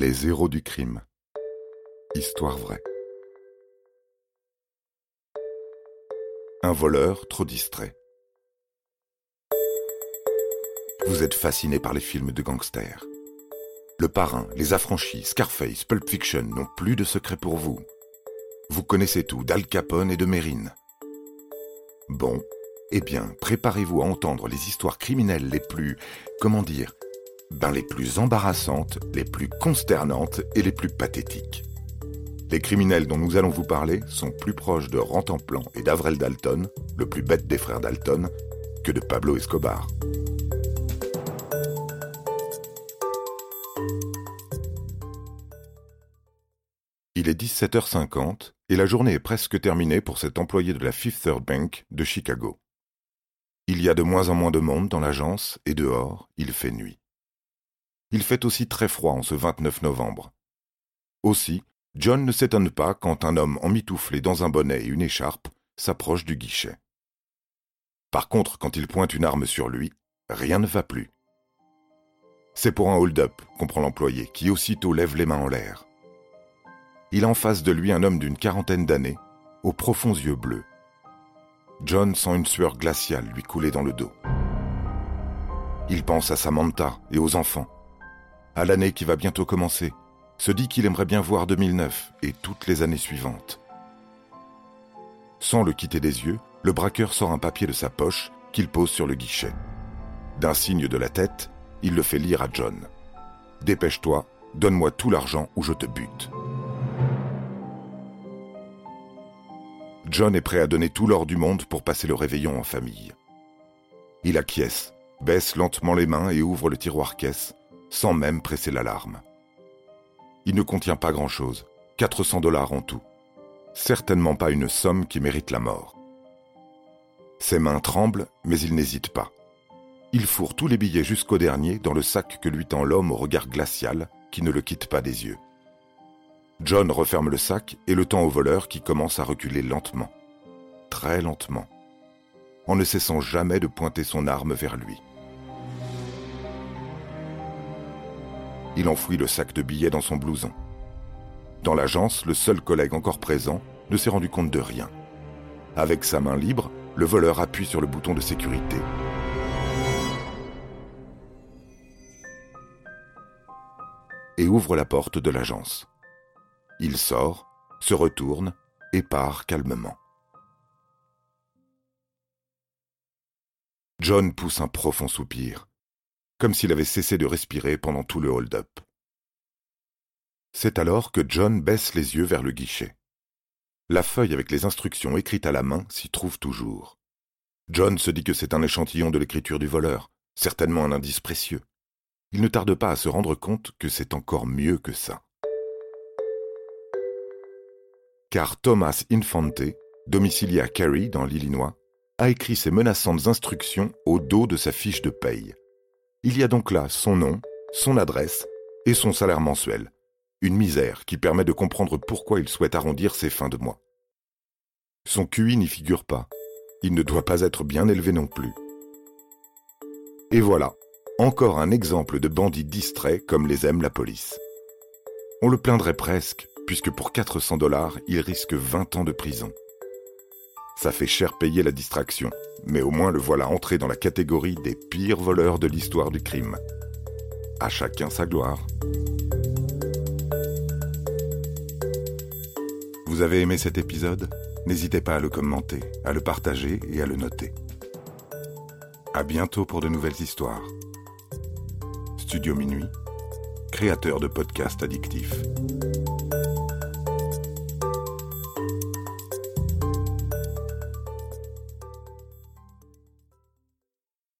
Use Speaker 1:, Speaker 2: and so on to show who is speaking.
Speaker 1: Les héros du crime. Histoire vraie. Un voleur trop distrait. Vous êtes fasciné par les films de gangsters. Le Parrain, Les Affranchis, Scarface, Pulp Fiction n'ont plus de secret pour vous. Vous connaissez tout d'Al Capone et de Mérine. Bon, eh bien, préparez-vous à entendre les histoires criminelles les plus, comment dire, ben les plus embarrassantes, les plus consternantes et les plus pathétiques. Les criminels dont nous allons vous parler sont plus proches de Rantanplan et d'Avrel Dalton, le plus bête des frères Dalton, que de Pablo Escobar. Il est 17h50 et la journée est presque terminée pour cet employé de la Fifth Third Bank de Chicago. Il y a de moins en moins de monde dans l'agence et dehors, il fait nuit. Il fait aussi très froid en ce 29 novembre. Aussi, John ne s'étonne pas quand un homme emmitouflé dans un bonnet et une écharpe s'approche du guichet. Par contre, quand il pointe une arme sur lui, rien ne va plus. C'est pour un hold-up, comprend l'employé, qui aussitôt lève les mains en l'air. Il a en face de lui un homme d'une quarantaine d'années, aux profonds yeux bleus. John sent une sueur glaciale lui couler dans le dos. Il pense à Samantha et aux enfants, à l'année qui va bientôt commencer, se dit qu'il aimerait bien voir 2009 et toutes les années suivantes. Sans le quitter des yeux, le braqueur sort un papier de sa poche qu'il pose sur le guichet. D'un signe de la tête, il le fait lire à John. Dépêche-toi, donne-moi tout l'argent ou je te bute. John est prêt à donner tout l'or du monde pour passer le réveillon en famille. Il acquiesce, baisse lentement les mains et ouvre le tiroir caisse, sans même presser l'alarme. Il ne contient pas grand-chose, 400 dollars en tout. Certainement pas une somme qui mérite la mort. Ses mains tremblent, mais il n'hésite pas. Il fourre tous les billets jusqu'au dernier dans le sac que lui tend l'homme au regard glacial qui ne le quitte pas des yeux. John referme le sac et le tend au voleur qui commence à reculer lentement. Très lentement. En ne cessant jamais de pointer son arme vers lui. Il enfouit le sac de billets dans son blouson. Dans l'agence, le seul collègue encore présent ne s'est rendu compte de rien. Avec sa main libre, le voleur appuie sur le bouton de sécurité. Et ouvre la porte de l'agence. Il sort, se retourne et part calmement. John pousse un profond soupir comme s'il avait cessé de respirer pendant tout le hold-up. C'est alors que John baisse les yeux vers le guichet. La feuille avec les instructions écrites à la main s'y trouve toujours. John se dit que c'est un échantillon de l'écriture du voleur, certainement un indice précieux. Il ne tarde pas à se rendre compte que c'est encore mieux que ça. Car Thomas Infante, domicilié à Cary dans l'Illinois, a écrit ces menaçantes instructions au dos de sa fiche de paye. Il y a donc là son nom, son adresse et son salaire mensuel. Une misère qui permet de comprendre pourquoi il souhaite arrondir ses fins de mois. Son QI n'y figure pas. Il ne doit pas être bien élevé non plus. Et voilà, encore un exemple de bandit distrait comme les aime la police. On le plaindrait presque, puisque pour 400 dollars, il risque 20 ans de prison. Ça fait cher payer la distraction, mais au moins le voilà entré dans la catégorie des pires voleurs de l'histoire du crime. À chacun sa gloire. Vous avez aimé cet épisode? N'hésitez pas à le commenter, à le partager et à le noter. À bientôt pour de nouvelles histoires. Studio Minuit, créateur de podcasts addictifs.